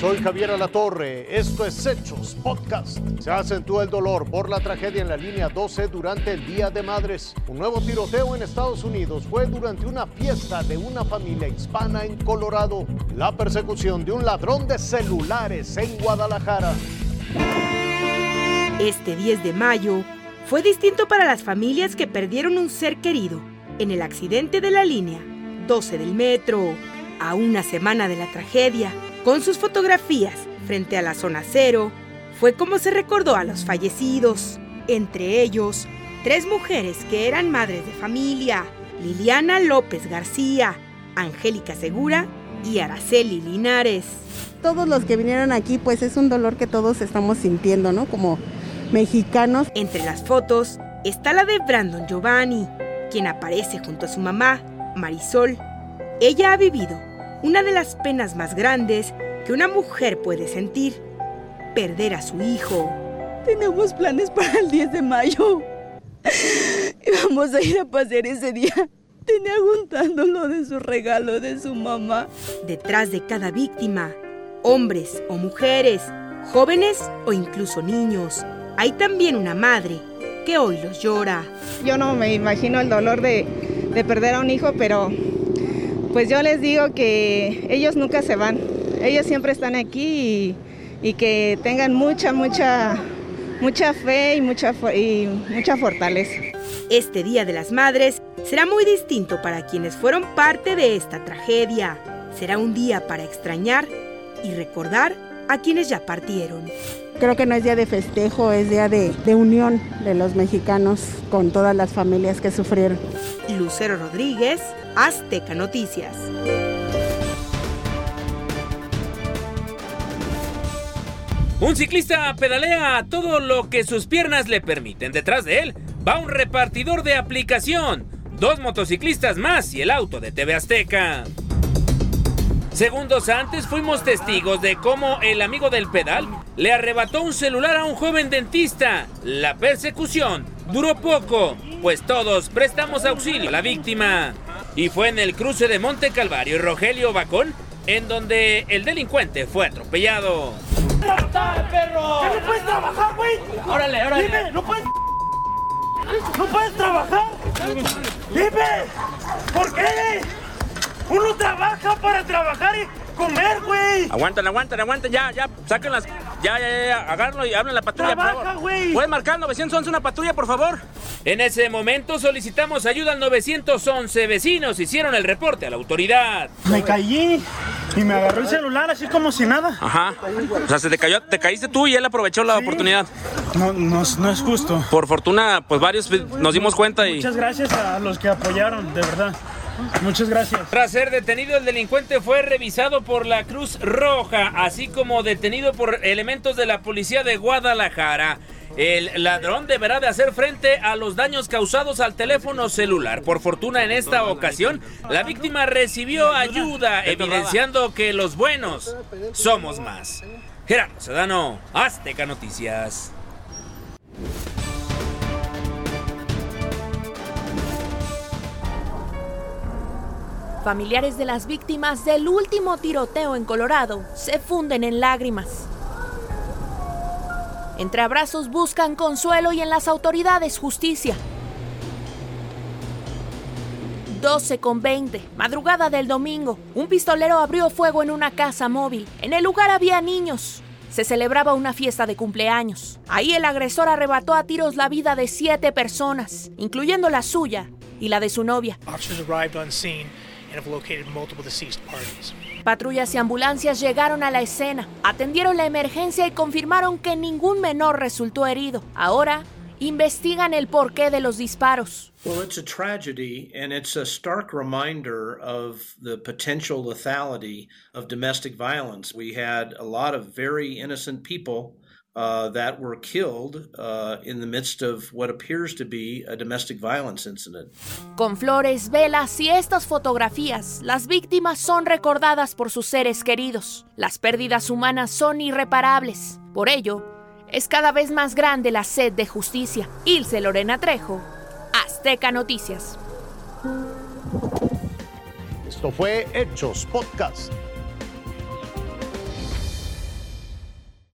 soy Javier Alatorre. Esto es Hechos Podcast. Se acentúa el dolor por la tragedia en la línea 12 durante el Día de Madres. Un nuevo tiroteo en Estados Unidos fue durante una fiesta de una familia hispana en Colorado. La persecución de un ladrón de celulares en Guadalajara. Este 10 de mayo fue distinto para las familias que perdieron un ser querido en el accidente de la línea 12 del metro. A una semana de la tragedia, con sus fotografías frente a la zona cero, fue como se recordó a los fallecidos, entre ellos tres mujeres que eran madres de familia, Liliana López García, Angélica Segura y Araceli Linares. Todos los que vinieron aquí, pues es un dolor que todos estamos sintiendo, ¿no? Como mexicanos. Entre las fotos está la de Brandon Giovanni, quien aparece junto a su mamá, Marisol. Ella ha vivido una de las penas más grandes que una mujer puede sentir, perder a su hijo. Tenemos planes para el 10 de mayo. Y vamos a ir a pasear ese día. Tenía juntándolo de su regalo de su mamá. Detrás de cada víctima, hombres o mujeres, jóvenes o incluso niños, hay también una madre que hoy los llora. Yo no me imagino el dolor de, de perder a un hijo, pero pues yo les digo que ellos nunca se van, ellos siempre están aquí y, que tengan mucha, mucha, mucha fe y mucha, y mucha fortaleza. Este Día de las Madres será muy distinto para quienes fueron parte de esta tragedia. Será un día para extrañar y recordar a quienes ya partieron. Creo que no es día de festejo, es día de, de, unión de los mexicanos con todas las familias que sufrieron. Lucero Rodríguez, Azteca Noticias. Un ciclista pedalea todo lo que sus piernas le permiten. Detrás de él va un repartidor de aplicación, dos motociclistas más y el auto de TV Azteca. Segundos antes fuimos testigos de cómo el amigo del pedal le arrebató un celular a un joven dentista. La persecución duró poco, pues todos prestamos auxilio a la víctima. Y fue en el cruce de Monte Calvario y Rogelio Bacón en donde el delincuente fue atropellado. ¡Trabajar, perro! ¿Qué no puedes trabajar, güey? Órale, órale. Dime, ¿no puedes? ¿No puedes trabajar? Dime, ¿por qué? Uno trabaja para trabajar y comer, güey. Aguantan, aguantan, aguantan, ya, ya, sáquenlas. Ya, ya, ya, agárrenlo y hablen la patrulla, Trabaja, por favor. güey. ¿Pueden marcar 911 una patrulla, por favor? En ese momento solicitamos ayuda al 911. Vecinos hicieron el reporte a la autoridad. Me caí y me agarró el celular así como si nada. Ajá. O sea, se te cayó, te caíste tú y él aprovechó la oportunidad. No, no, no es justo. Por fortuna, pues varios nos dimos cuenta y... Muchas gracias a los que apoyaron, de verdad. Muchas gracias. Tras ser detenido, el delincuente fue revisado por la Cruz Roja, así como detenido por elementos de la policía de Guadalajara. El ladrón deberá de hacer frente a los daños causados al teléfono celular. Por fortuna en esta ocasión, la víctima recibió ayuda, evidenciando que los buenos somos más. Gerardo Sedano, Azteca Noticias. Familiares de las víctimas del último tiroteo en Colorado se funden en lágrimas. Entre abrazos buscan consuelo y en las autoridades justicia. 12 con 20, madrugada del domingo, un pistolero abrió fuego en una casa móvil. En el lugar había niños. Se celebraba una fiesta de cumpleaños. Ahí el agresor arrebató a tiros la vida de siete personas, incluyendo la suya y la de su novia. Patrullas y ambulancias llegaron a la escena, atendieron la emergencia y confirmaron que ningún menor resultó herido. Ahora investigan el porqué de los disparos. Well, it's a tragedy, and it's a stark reminder of the potential lethality of domestic violence. We had a lot of very innocent people uh, that were killed uh, in the midst of what appears to be a domestic violence incident. Con flores, velas y estas fotografías, las víctimas son recordadas por sus seres queridos. Las pérdidas humanas son irreparables. Por ello, es cada vez más grande la sed de justicia. Ilse Lorena Trejo, Azteca Noticias. Esto fue Hechos Podcast.